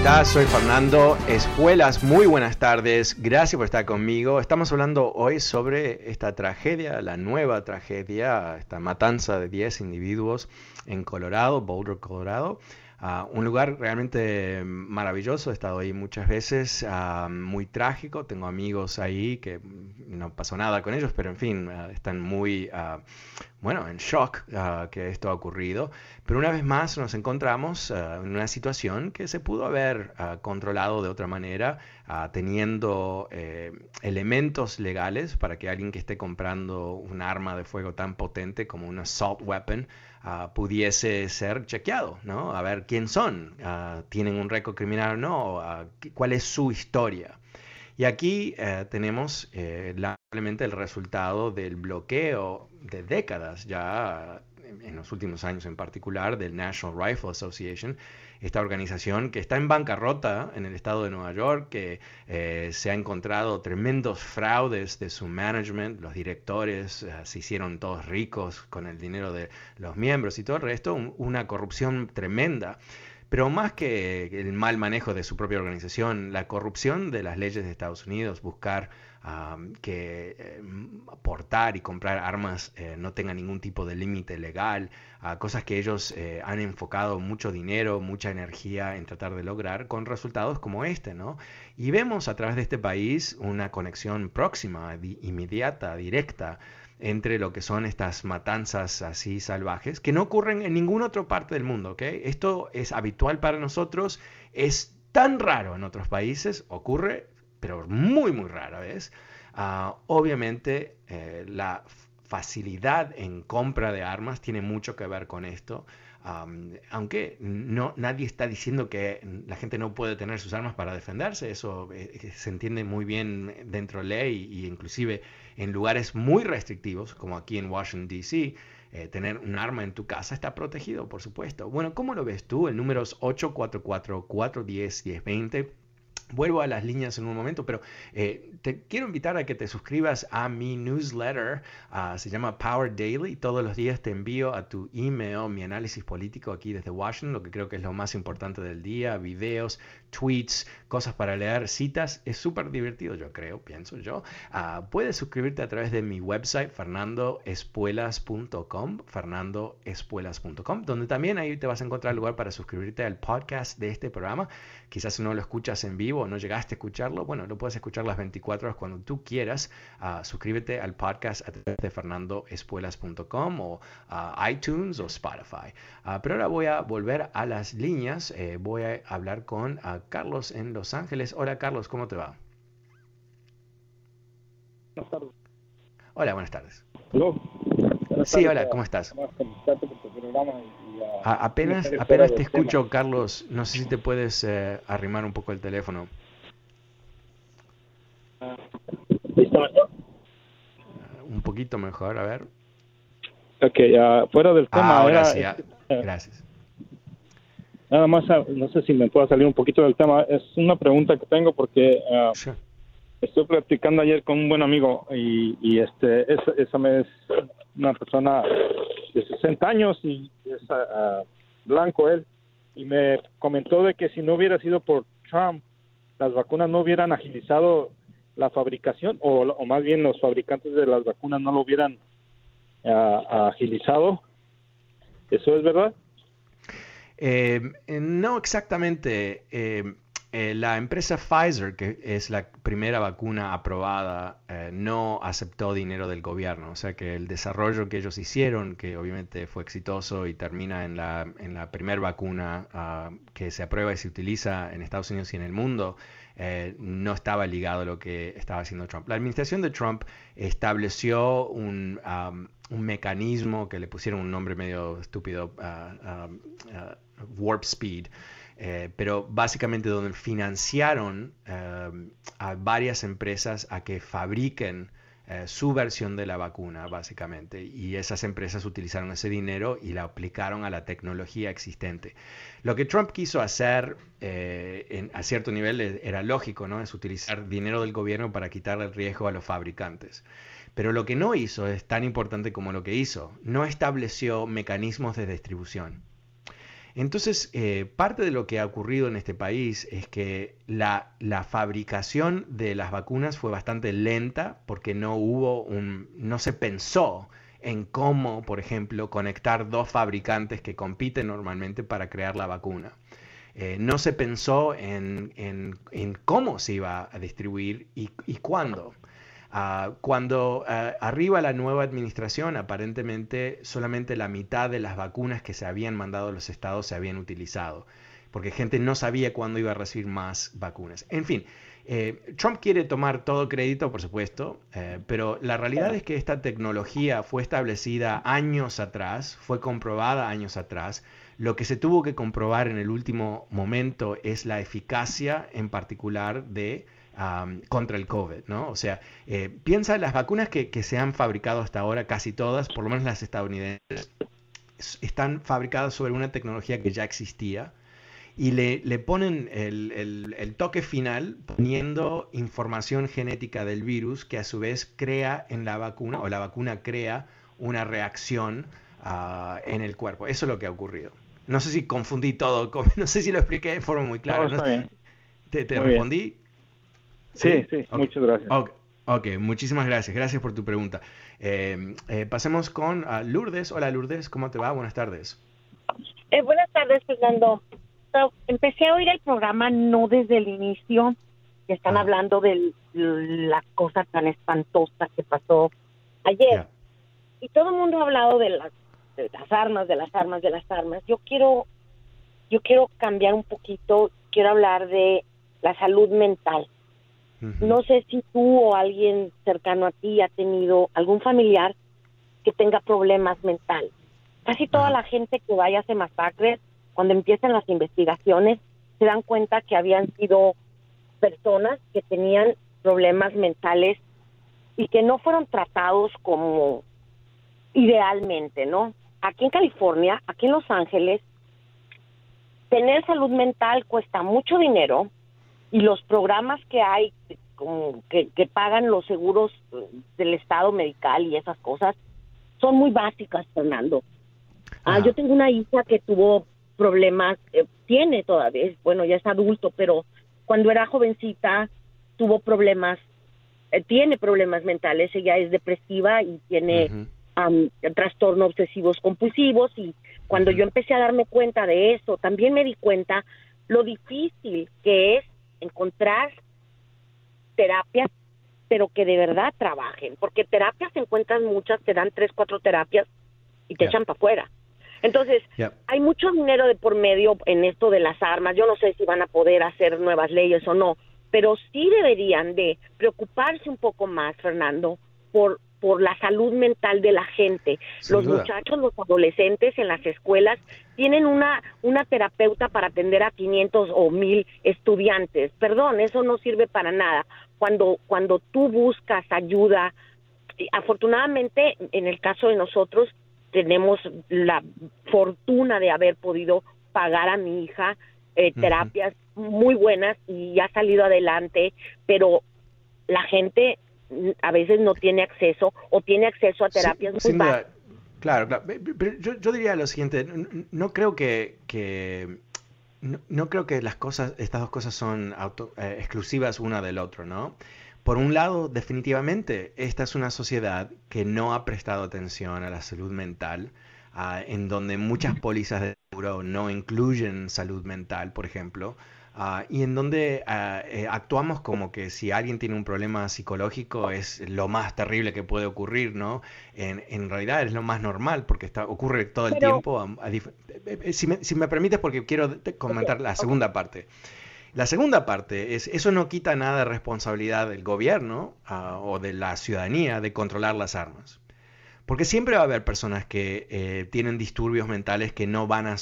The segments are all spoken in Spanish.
Estás? Soy Fernando Espuelas. Muy buenas tardes. Gracias por estar conmigo. Estamos hablando hoy sobre esta tragedia, la nueva tragedia, esta matanza de 10 individuos en Colorado, Boulder, Colorado. Uh, un lugar realmente maravilloso, he estado ahí muchas veces, uh, muy trágico, tengo amigos ahí que no pasó nada con ellos, pero en fin, uh, están muy, bueno, en shock que esto ha ocurrido. Pero una vez más nos encontramos en una situación que se pudo haber controlado de otra manera, teniendo eh, elementos legales para que alguien que esté comprando un arma de fuego tan potente como un assault weapon, uh, pudiese ser chequeado, ¿no? A ver quién son, uh, tienen un récord criminal o no, uh, cuál es su historia. Y aquí eh, tenemos eh, lamentablemente el resultado del bloqueo de décadas ya en los últimos años en particular del National Rifle Association, esta organización que está en bancarrota en el estado de Nueva York, que eh, se ha encontrado tremendos fraudes de su management, los directores eh, se hicieron todos ricos con el dinero de los miembros y todo el resto, una corrupción tremenda. Pero más que el mal manejo de su propia organización, la corrupción de las leyes de Estados Unidos, buscar que eh, portar y comprar armas eh, no tenga ningún tipo de límite legal, cosas que ellos eh, han enfocado mucho dinero, mucha energía en tratar de lograr con resultados como este, ¿no? Y vemos a través de este país una conexión próxima, inmediata, directa entre lo que son estas matanzas así salvajes, que no ocurren en ninguna otra parte del mundo, ¿ok? Esto es habitual para nosotros, es tan raro en otros países, ocurre pero muy, muy rara vez. Ah, obviamente, eh, la facilidad en compra de armas tiene mucho que ver con esto. Aunque no, nadie está diciendo que la gente no puede tener sus armas para defenderse, eso eh, eh, se entiende muy bien dentro de ley y inclusive en lugares muy restrictivos, como aquí en Washington, D.C., tener un arma en tu casa está protegido, por supuesto. Bueno, ¿cómo lo ves tú? El número es 844-410-1020. Vuelvo a las líneas en un momento, pero eh, te quiero invitar a que te suscribas a mi newsletter. Ah, se llama Power Daily. Todos los días te envío a tu email mi análisis político aquí desde Washington, lo que creo que es lo más importante del día. Videos, tweets, cosas para leer, citas. Es súper divertido, yo creo, pienso yo. Ah, puedes suscribirte a través de mi website, fernandoespuelas.com, fernandoespuelas.com, donde también ahí te vas a encontrar lugar para suscribirte al podcast de este programa. Quizás no lo escuchas en vivo no llegaste a escucharlo, bueno, lo puedes escuchar las 24 horas cuando tú quieras. Uh, suscríbete al podcast a través de fernandoespuelas.com o uh, iTunes o Spotify. Uh, pero ahora voy a volver a las líneas. Eh, voy a hablar con Carlos en Los Ángeles. Hola Carlos, ¿cómo te va? Buenas tardes. Hola, buenas tardes. Buenas sí, hola, ¿cómo estás? apenas apenas te escucho, Carlos. No sé si te puedes eh, arrimar un poco el teléfono. ¿Listo mejor? un poquito mejor, a ver. Ok, fuera del tema. Ahora sí, ah, gracias. Nada más, ah, no sé si me pueda salir un poquito del tema. Es una pregunta que tengo porque uh, estoy platicando ayer con un buen amigo y, este, esa, me es una persona de 60 años y es blanco él, y me comentó de que si no hubiera sido por Trump, las vacunas no hubieran agilizado la fabricación o, o, más bien los fabricantes de las vacunas no lo hubieran agilizado. ¿Eso es verdad? Eh, no exactamente. Eh, eh, la empresa Pfizer, que es la primera vacuna aprobada, no aceptó dinero del gobierno. O sea que el desarrollo que ellos hicieron, que obviamente fue exitoso y termina en la, en la primera vacuna ah, que se aprueba y se utiliza en Estados Unidos y en el mundo, no estaba ligado a lo que estaba haciendo Trump. La administración de Trump estableció un, un mecanismo que le pusieron un nombre medio estúpido, uh, Warp Speed, eh, pero básicamente donde financiaron eh, a varias empresas a que fabriquen eh, su versión de la vacuna, básicamente, y esas empresas utilizaron ese dinero y la aplicaron a la tecnología existente. Lo que Trump quiso hacer a cierto nivel era lógico, ¿no? Es utilizar dinero del gobierno para quitarle el riesgo a los fabricantes. Pero lo que no hizo es tan importante como lo que hizo. No estableció mecanismos de distribución. Entonces, eh, parte de lo que ha ocurrido en este país es que la, fabricación de las vacunas fue bastante lenta porque no hubo un, no se pensó en cómo, por ejemplo, conectar dos fabricantes que compiten normalmente para crear la vacuna. Eh, no se pensó en, cómo se iba a distribuir y, y cuándo. Ah, cuando ah, arriba la nueva administración, aparentemente solamente la mitad de las vacunas que se habían mandado a los estados se habían utilizado, porque gente no sabía cuándo iba a recibir más vacunas. En fin, eh, Trump quiere tomar todo crédito, por supuesto, eh, pero la realidad es que esta tecnología fue establecida años atrás, fue comprobada años atrás. Lo que se tuvo que comprobar en el último momento es la eficacia en particular de contra el COVID, ¿no? O sea, eh, piensa en las vacunas que, se han fabricado hasta ahora, casi todas, por lo menos las estadounidenses, están fabricadas sobre una tecnología que ya existía y le, le ponen el, el, toque final poniendo información genética del virus que a su vez crea en la vacuna o la vacuna crea una reacción ah, en el cuerpo. Eso es lo que ha ocurrido. No sé si confundí todo, no sé si lo expliqué de forma muy clara. ¿Te, respondí? Sí, sí, muchas gracias. ok, muchísimas gracias. Gracias por tu pregunta. Eh, eh, pasemos con Lourdes. Hola Lourdes, ¿cómo te va? Buenas tardes. Eh, buenas tardes, Fernando. empecé a oír el programa no desde el inicio, que están ah. hablando de la cosa tan espantosa que pasó ayer. Y todo el mundo ha hablado de las, de las armas, de las armas, de las armas. Yo quiero, yo quiero cambiar un poquito, quiero hablar de la salud mental. No sé si tú o alguien cercano a ti ha tenido algún familiar que tenga problemas mentales. Casi toda la gente que vaya a hacer masacres, cuando empiezan las investigaciones, se dan cuenta que habían sido personas que tenían problemas mentales y que no fueron tratados como idealmente, ¿no? Aquí en California, aquí en Los Ángeles, tener salud mental cuesta mucho dinero y los programas que hay como que, pagan los seguros del estado medical y esas cosas son muy básicas Fernando. Ah, yo tengo una hija que tuvo problemas eh, tiene todavía bueno ya es adulto pero cuando era jovencita tuvo problemas eh, tiene problemas mentales ella es depresiva y tiene trastornos obsesivos compulsivos y cuando yo empecé a darme cuenta de eso también me di cuenta lo difícil que es encontrar terapias, pero que de verdad trabajen, porque terapias encuentran muchas, te dan tres, cuatro terapias y te echan para afuera. Entonces, hay mucho dinero de por medio en esto de las armas. Yo no sé si van a poder hacer nuevas leyes o no, pero sí deberían de preocuparse un poco más, Fernando, por por la salud mental de la gente. los muchachos, los adolescentes en las escuelas tienen una, una terapeuta para atender a 500 o 1000 estudiantes. Perdón, eso no sirve para nada. Cuando, cuando tú buscas ayuda, afortunadamente en el caso de nosotros tenemos la fortuna de haber podido pagar a mi hija eh, terapias muy buenas y ha salido adelante, pero la gente a veces no tiene acceso o tiene acceso a terapias muy Claro, claro. Pero yo, diría lo siguiente, no, creo que, no, creo que las cosas, estas dos cosas son auto, eh, exclusivas una del otro, ¿no? Por un lado, definitivamente, esta es una sociedad que no ha prestado atención a la salud mental, en donde muchas pólizas de seguro no incluyen salud mental, por ejemplo, ah, y en donde ah, eh, actuamos como que si alguien tiene un problema psicológico es lo más terrible que puede ocurrir, ¿no? En, realidad es lo más normal porque está, ocurre todo el tiempo. Eh, eh, si, me, si, me, permites, porque quiero comentar la segunda parte. La segunda parte es, eso no quita nada de responsabilidad del gobierno ah, o de la ciudadanía de controlar las armas. Porque siempre va a haber personas que eh, tienen disturbios mentales que no van a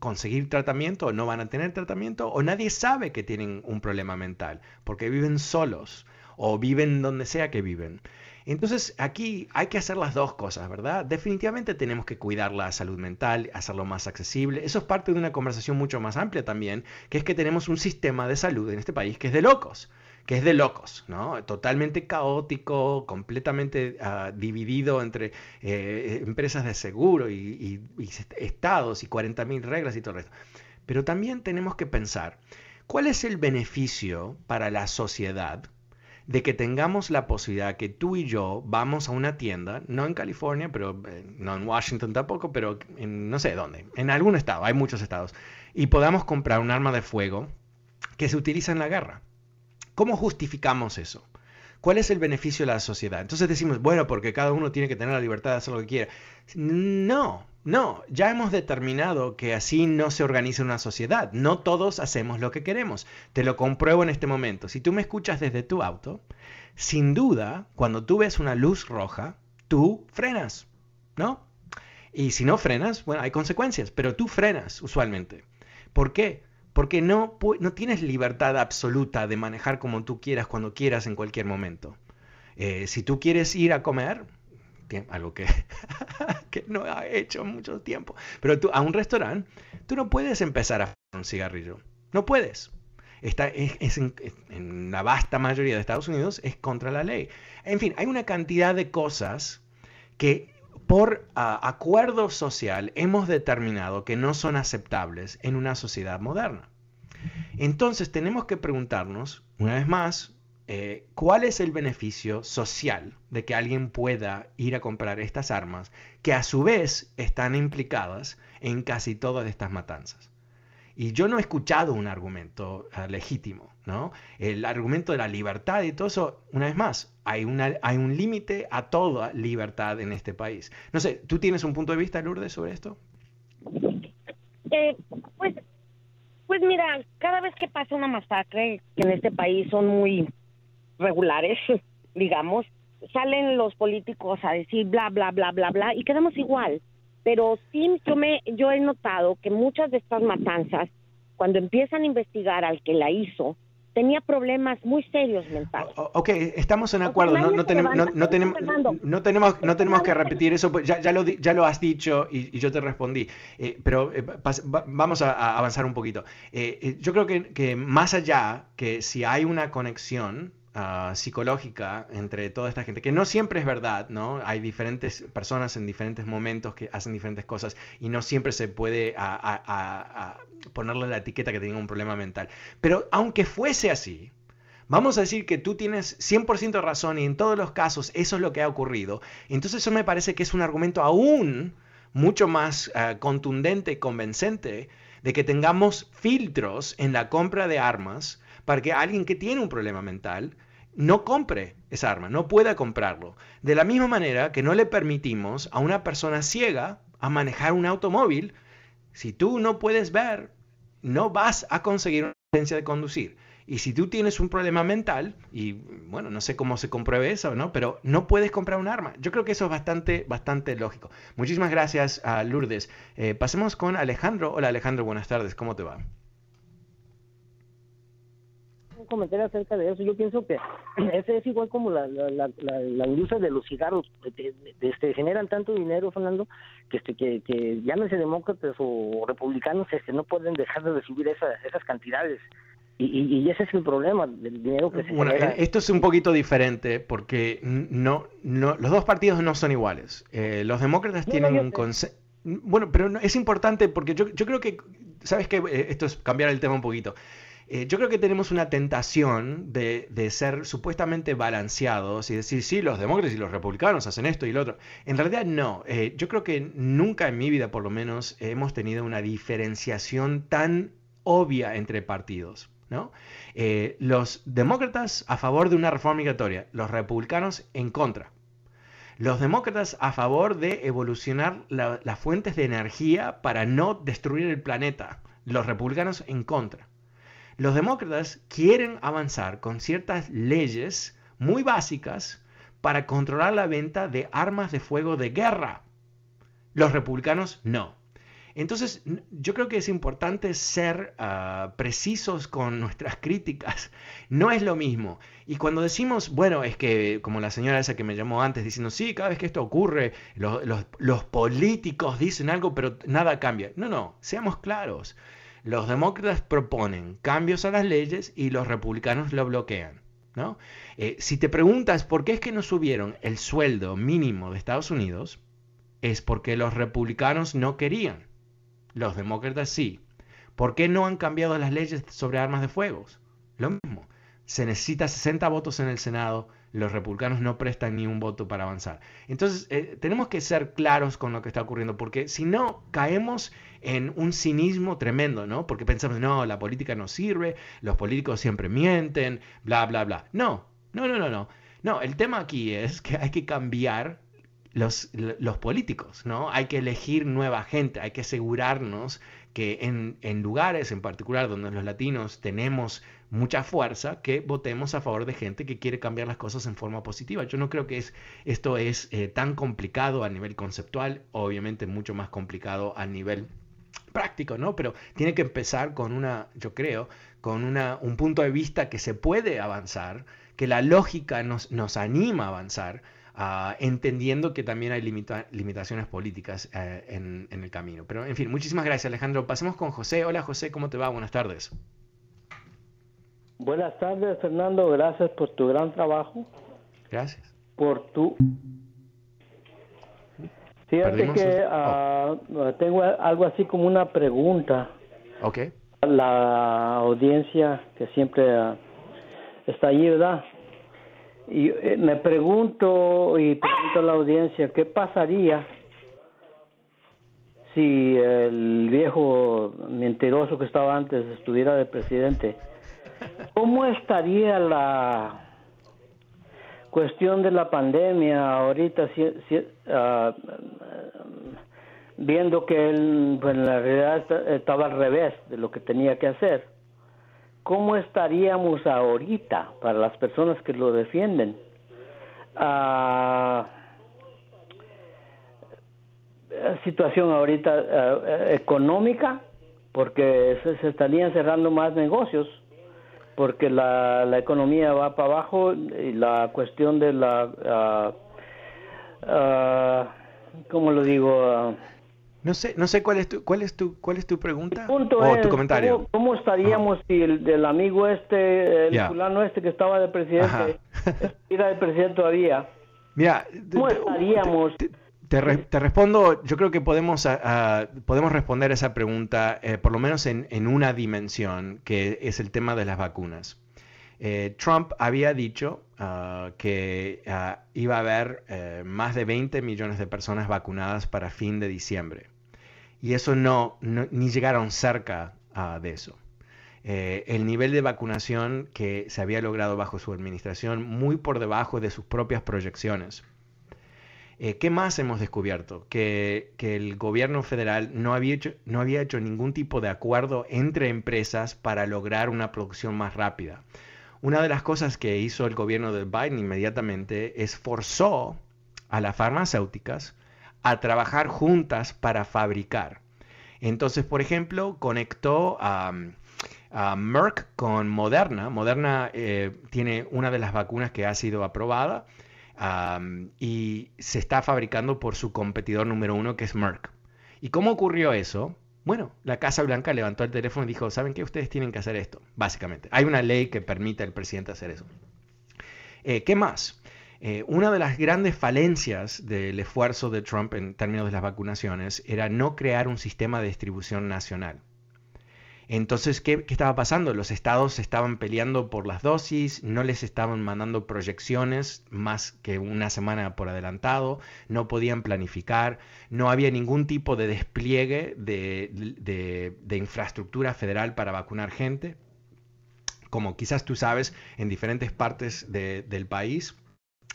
conseguir tratamiento o no van a tener tratamiento o nadie sabe que tienen un problema mental porque viven solos o viven donde sea que viven. Entonces aquí hay que hacer las dos cosas, ¿verdad? Definitivamente tenemos que cuidar la salud mental, hacerlo más accesible. Eso es parte de una conversación mucho más amplia también, que es que tenemos un sistema de salud en este país que es de locos que es de locos, ¿no? Totalmente caótico, completamente ah, dividido entre eh, empresas de seguro y, y estados y 40.000 reglas y todo eso. Pero también tenemos que pensar, ¿cuál es el beneficio para la sociedad de que tengamos la posibilidad que tú y yo vamos a una tienda, no en California, pero eh, no en Washington tampoco, pero en no sé dónde, en algún estado, hay muchos estados, y podamos comprar un arma de fuego que se utiliza en la guerra. ¿Cómo justificamos eso? ¿Cuál es el beneficio de la sociedad? Entonces decimos, bueno, porque cada uno tiene que tener la libertad de hacer lo que quiera. No, no, ya hemos determinado que así no se organiza una sociedad. No todos hacemos lo que queremos. Te lo compruebo en este momento. Si tú me escuchas desde tu auto, sin duda, cuando tú ves una luz roja, tú frenas, ¿no? Y si no frenas, bueno, hay consecuencias, pero tú frenas usualmente. ¿Por qué? Porque no, no tienes libertad absoluta de manejar como tú quieras, cuando quieras, en cualquier momento. Eh, si tú quieres ir a comer, algo que, que no ha hecho mucho tiempo. Pero tú, a un restaurante, tú no puedes empezar a fumar un cigarrillo. No puedes. Está, es, en, la vasta mayoría de Estados Unidos es contra la ley. En fin, hay una cantidad de cosas que por acuerdo social hemos determinado que no son aceptables en una sociedad moderna. Entonces tenemos que preguntarnos, una vez más, eh, ¿cuál es el beneficio social de que alguien pueda ir a comprar estas armas que a su vez están implicadas en casi todas estas matanzas? Y yo no he escuchado un argumento eh, legítimo, ¿no? El argumento de la libertad y todo eso, una vez más, hay, una, hay un límite a toda libertad en este país. No sé, ¿tú tienes un punto de vista, Lourdes, sobre esto? Eh, pues, pues mira, cada vez que pasa una masacre, que en este país son muy regulares, digamos, salen los políticos a decir bla, bla, bla, bla, bla, y quedamos igual. Pero sí, yo, me, yo he notado que muchas de estas matanzas, cuando empiezan a investigar al que la hizo, tenía problemas muy serios mentales. ok, estamos en acuerdo, no, no, tenemos, no, no, tenemos, no, tenemos, no tenemos que repetir eso, pues ya, ya, lo, ya lo has dicho y, yo te respondí, eh, pero eh, vamos a, avanzar un poquito. Eh, yo creo que, que más allá que si hay una conexión, Ah, psicológica entre toda esta gente, que no siempre es verdad, ¿no? Hay diferentes personas en diferentes momentos que hacen diferentes cosas y no siempre se puede ponerle la etiqueta que tenga un problema mental. Pero aunque fuese así, Vamos a decir que tú tienes 100% razón y en todos los casos eso es lo que ha ocurrido. Entonces eso me parece que es un argumento aún mucho más ah, contundente y convincente de que tengamos filtros en la compra de armas para que alguien que tiene un problema mental no compre esa arma, no pueda comprarlo. De la misma manera que no le permitimos a una persona ciega a manejar un automóvil, si tú no puedes ver, no vas a conseguir una licencia de conducir. Y si tú tienes un problema mental, y bueno, no sé cómo se compruebe eso, ¿no? Pero no puedes comprar un arma. Yo creo que eso es bastante, bastante lógico. Muchísimas gracias a Lourdes. Eh, pasemos con Alejandro. Hola Alejandro, buenas tardes. ¿Cómo te va? Comentario acerca de eso. Yo pienso que ese es igual como la, la, la, industria de los cigarros. este, generan tanto dinero, Fernando, que, este, que, que llámese demócratas o republicanos, este, no pueden dejar de recibir esas cantidades. Y, y, ese es el problema del dinero que se bueno, genera. Esto es un poquito diferente porque no, no, los dos partidos no son iguales. Eh, los demócratas tienen un consenso. Bueno, pero es importante porque yo, yo creo que, ¿sabes qué? Eh, esto es cambiar el tema un poquito. Eh, yo creo que tenemos una tentación de, ser supuestamente balanceados y decir, sí, los demócratas y los republicanos hacen esto y lo otro. En realidad no. Eh, yo creo que nunca en mi vida, por lo menos, hemos tenido una diferenciación tan obvia entre partidos. ¿no? Eh, los demócratas a favor de una reforma migratoria, los republicanos en contra. Los demócratas a favor de evolucionar las fuentes de energía para no destruir el planeta. Los republicanos en contra. Los demócratas quieren avanzar con ciertas leyes muy básicas para controlar la venta de armas de fuego de guerra. Los republicanos no. Entonces, yo creo que es importante ser ah, precisos con nuestras críticas. No es lo mismo. Y cuando decimos, bueno, es que, como la señora esa que me llamó antes, diciendo, sí, cada vez que esto ocurre, los políticos dicen algo, pero nada cambia. No, no, seamos claros. Los demócratas proponen cambios a las leyes y los republicanos lo bloquean. ¿no? Eh, si te preguntas por qué es que no subieron el sueldo mínimo de Estados Unidos, es porque los republicanos no querían. Los demócratas sí. ¿Por qué no han cambiado las leyes sobre armas de fuego? Lo mismo. Se necesita 60 votos en el Senado los republicanos no prestan ni un voto para avanzar. Entonces, eh, tenemos que ser claros con lo que está ocurriendo, porque si no, caemos en un cinismo tremendo, ¿no? Porque pensamos, no, la política no sirve, los políticos siempre mienten, bla, bla, bla. No, no, no, no, no. No, el tema aquí es que hay que cambiar los, los políticos, ¿no? Hay que elegir nueva gente, hay que asegurarnos que en, en lugares en particular donde los latinos tenemos mucha fuerza que votemos a favor de gente que quiere cambiar las cosas en forma positiva. Yo no creo que es, esto es eh, tan complicado a nivel conceptual, obviamente mucho más complicado a nivel práctico, ¿no? Pero tiene que empezar con una, yo creo, con una, un punto de vista que se puede avanzar, que la lógica nos, nos anima a avanzar, uh, entendiendo que también hay limitaciones políticas uh, en, en el camino. Pero, en fin, muchísimas gracias, Alejandro. Pasemos con José. Hola, José, ¿cómo te va? Buenas tardes. Buenas tardes, Fernando. Gracias por tu gran trabajo. Gracias. Por tu. Fíjate que ah, tengo algo así como una pregunta. Ok. La audiencia que siempre ah, está allí, ¿verdad? Y eh, me pregunto y pregunto a la audiencia, ¿qué pasaría si el viejo mentiroso que estaba antes estuviera de presidente? ¿Cómo estaría la cuestión de la pandemia ahorita ah, viendo que él pues, en la realidad estaba al revés de lo que tenía que hacer? ¿Cómo estaríamos ahorita para las personas que lo defienden? Uh, situación ahorita ah, económica, porque se estarían cerrando más negocios porque la, la economía va para abajo y la cuestión de la, uh, ¿cómo lo digo? no sé, no sé cuál es tu, cuál es tu, cuál es tu pregunta o tu comentario. ¿Cómo, estaríamos si el del amigo este, el fulano este que estaba de presidente, era de presidente todavía? Mira, ¿cómo estaríamos? Te, respondo, yo creo que podemos, podemos responder esa pregunta eh, por lo menos en, una dimensión, que es el tema de las vacunas. Eh, Trump había dicho ah, que ah, iba a haber eh, más de 20 millones de personas vacunadas para fin de diciembre. Y eso no, ni llegaron cerca ah, de eso. el nivel de vacunación que se había logrado bajo su administración muy por debajo de sus propias proyecciones. Eh, ¿Qué más hemos descubierto? Que, el gobierno federal no había, hecho, ningún tipo de acuerdo entre empresas para lograr una producción más rápida. Una de las cosas que hizo el gobierno de Biden inmediatamente es forzó a las farmacéuticas a trabajar juntas para fabricar. Entonces, por ejemplo, conectó a, Merck con Moderna. Moderna eh, tiene una de las vacunas que ha sido aprobada y se está fabricando por su competidor número uno, que es Merck. ¿Y cómo ocurrió eso? Bueno, la Casa Blanca levantó el teléfono y dijo, ¿saben qué? Ustedes tienen que hacer esto, básicamente. Hay una ley que permite al presidente hacer eso. Eh, ¿Qué más? Eh, una de las grandes falencias del esfuerzo de Trump en términos de las vacunaciones era no crear un sistema de distribución nacional. Entonces, ¿qué, estaba pasando? Los estados estaban peleando por las dosis, no les estaban mandando proyecciones más que una semana por adelantado, no podían planificar, no había ningún tipo de despliegue de, infraestructura federal para vacunar gente. Como quizás tú sabes, en diferentes partes del país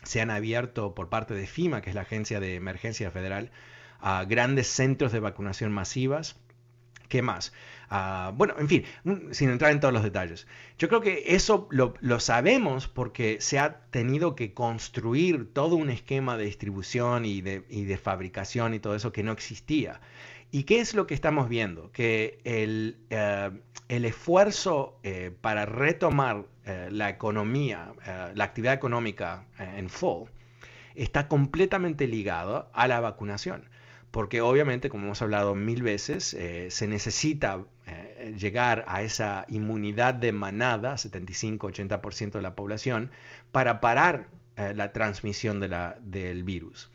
se han abierto por parte de FIMA, que es la Agencia de Emergencia Federal, a grandes centros de vacunación masivas. ¿Qué más? Bueno, en fin, sin entrar en todos los detalles. Yo creo que eso lo, sabemos porque se ha tenido que construir todo un esquema de distribución y de, fabricación y todo eso que no existía. ¿Y qué es lo que estamos viendo? Que el, eh, esfuerzo eh, para retomar eh, la economía, la actividad económica en full, está completamente ligado a la vacunación porque obviamente, como hemos hablado mil veces, se necesita llegar a esa inmunidad de manada, 75-80% de la población, para parar eh, la transmisión del virus.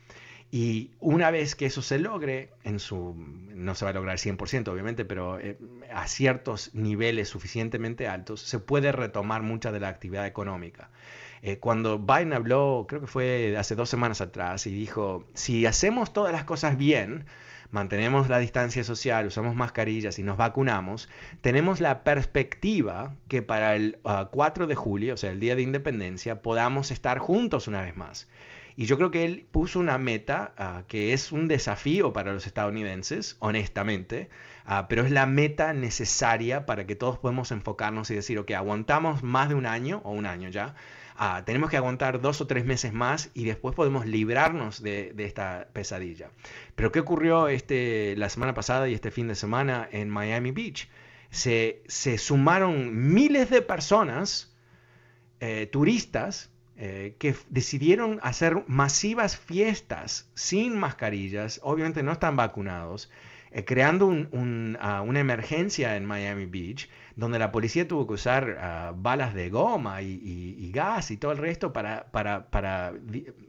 Y una vez que eso se logre, no se va a lograr 100% obviamente, pero a ciertos niveles suficientemente altos, se puede retomar mucha de la actividad económica. Eh, cuando Biden habló, creo que fue hace dos semanas atrás, y dijo, si hacemos todas las cosas bien, mantenemos la distancia social, usamos mascarillas y nos vacunamos, tenemos la perspectiva que para el 4 ah, de julio, o sea, el Día de Independencia, podamos estar juntos una vez más. Y yo creo que él puso una meta ah, que es un desafío para los estadounidenses, honestamente, ah, pero es la meta necesaria para que todos podamos enfocarnos y decir, ok, aguantamos más de un año o un año ya Tenemos que aguantar dos o tres meses más y después podemos librarnos de, esta pesadilla. Pero ¿qué ocurrió este, la semana pasada y este fin de semana en Miami Beach? Se, sumaron miles de personas, eh, turistas, eh, que decidieron hacer masivas fiestas sin mascarillas, obviamente no están vacunados, eh, creando ah, una emergencia en Miami Beach, donde la policía tuvo que usar ah, balas de goma y, gas y todo el resto para, para, para,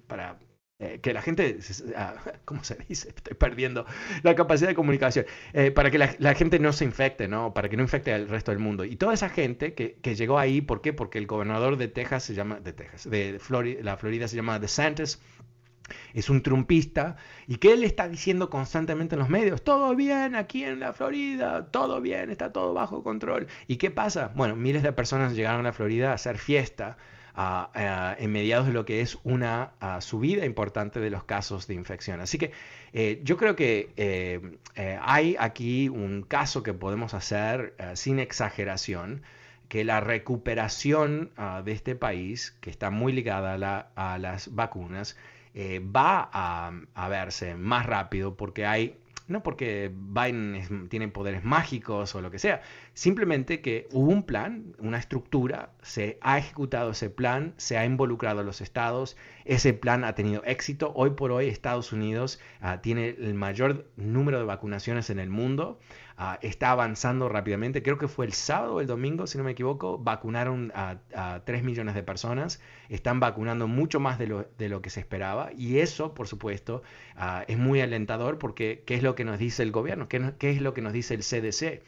para eh, que la gente, ah, ¿cómo se dice? Estoy perdiendo la capacidad de comunicación, eh, para que la, gente no se infecte, ¿no? Para que no infecte al resto del mundo. Y toda esa gente que, que llegó ahí, ¿por qué? Porque el gobernador de Texas se llama, de Texas, de Florida, la Florida se llama DeSantis, es un trumpista y que él está diciendo constantemente en los medios, todo bien aquí en la Florida, todo bien, está todo bajo control. ¿Y qué pasa? Bueno, miles de personas llegaron a la Florida a hacer fiesta en mediados de lo que es una subida importante de los casos de infección. Así que eh, yo creo que eh, eh, hay aquí un caso que podemos hacer sin exageración que la recuperación de este país, que está muy ligada a las vacunas, va a, verse más rápido porque hay, no porque Biden tiene poderes mágicos o lo que sea, simplemente que hubo un plan, una estructura, se ha ejecutado ese plan, se ha involucrado a los estados, ese plan ha tenido éxito. Hoy por hoy Estados Unidos ah, tiene el mayor número de vacunaciones en el mundo. Ah, está avanzando rápidamente. Creo que fue el sábado o el domingo, si no me equivoco, vacunaron a, 3 millones de personas. Están vacunando mucho más de lo, de lo que se esperaba. Y eso, por supuesto, ah, es muy alentador porque ¿qué es lo que nos dice el gobierno? ¿Qué, qué es lo que nos dice el CDC?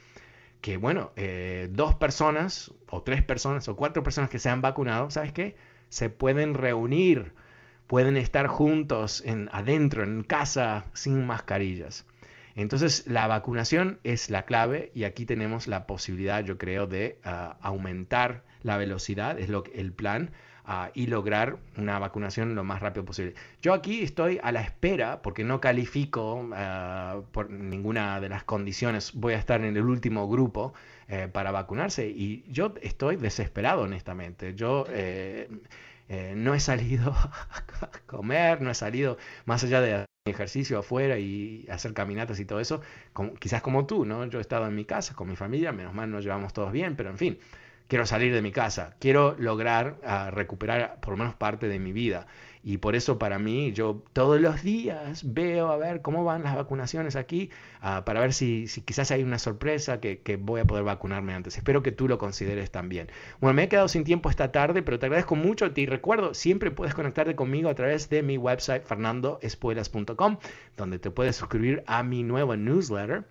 Que bueno, eh, dos personas o tres personas o cuatro personas que se han vacunado, ¿sabes qué? Se pueden reunir, pueden estar juntos en, adentro, en casa, sin mascarillas. Entonces, la vacunación es la clave y aquí tenemos la posibilidad, yo creo, de ah, aumentar la velocidad, es lo, el plan, ah, y lograr una vacunación lo más rápido posible. Yo aquí estoy a la espera, porque no califico ah, por ninguna de las condiciones, voy a estar en el último grupo eh, para vacunarse y yo estoy desesperado, honestamente. Yo... Eh, eh, no he salido a comer, no he salido más allá de ejercicio afuera y hacer caminatas y todo eso, quizás como tú, ¿no? Yo he estado en mi casa con mi familia, menos mal nos llevamos todos bien, pero en fin, quiero salir de mi casa, quiero lograr ah, recuperar por lo menos parte de mi vida. Y por eso para mí, yo todos los días veo a ver cómo van las vacunaciones aquí, ah, para ver si, si, quizás hay una sorpresa que, que, voy a poder vacunarme antes. Espero que tú lo consideres también. Bueno, me he quedado sin tiempo esta tarde, pero te agradezco mucho. Te recuerdo, siempre puedes conectarte conmigo a través de mi website fernandoespuelas.com, donde te puedes suscribir a mi nuevo newsletter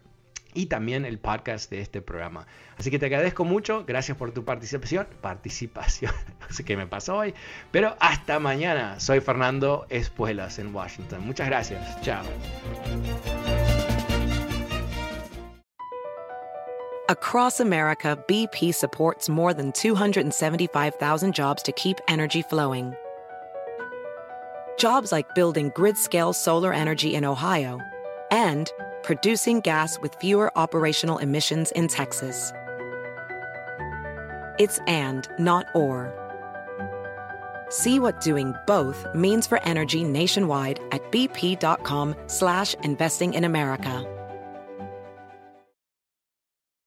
y también el podcast de este programa. Así que te agradezco mucho, gracias por tu participación, participación, no sé qué me pasó hoy, pero hasta mañana. Soy Fernando Espuelas en Washington. Muchas gracias, chao. Across America, BP supports more than 275,000 jobs to keep energy flowing. Jobs like building grid-scale solar energy in Ohio and producing gas with fewer operational emissions in Texas. It's and, not or. See what doing both means for energy nationwide at bp.com slash investing in America.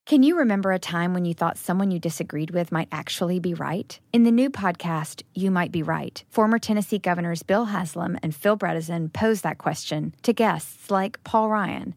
Can you remember a time when you thought someone you disagreed with might actually be right? In the new podcast, You Might Be Right, former Tennessee governors Bill Haslam and Phil Bredesen pose that question to guests like Paul Ryan,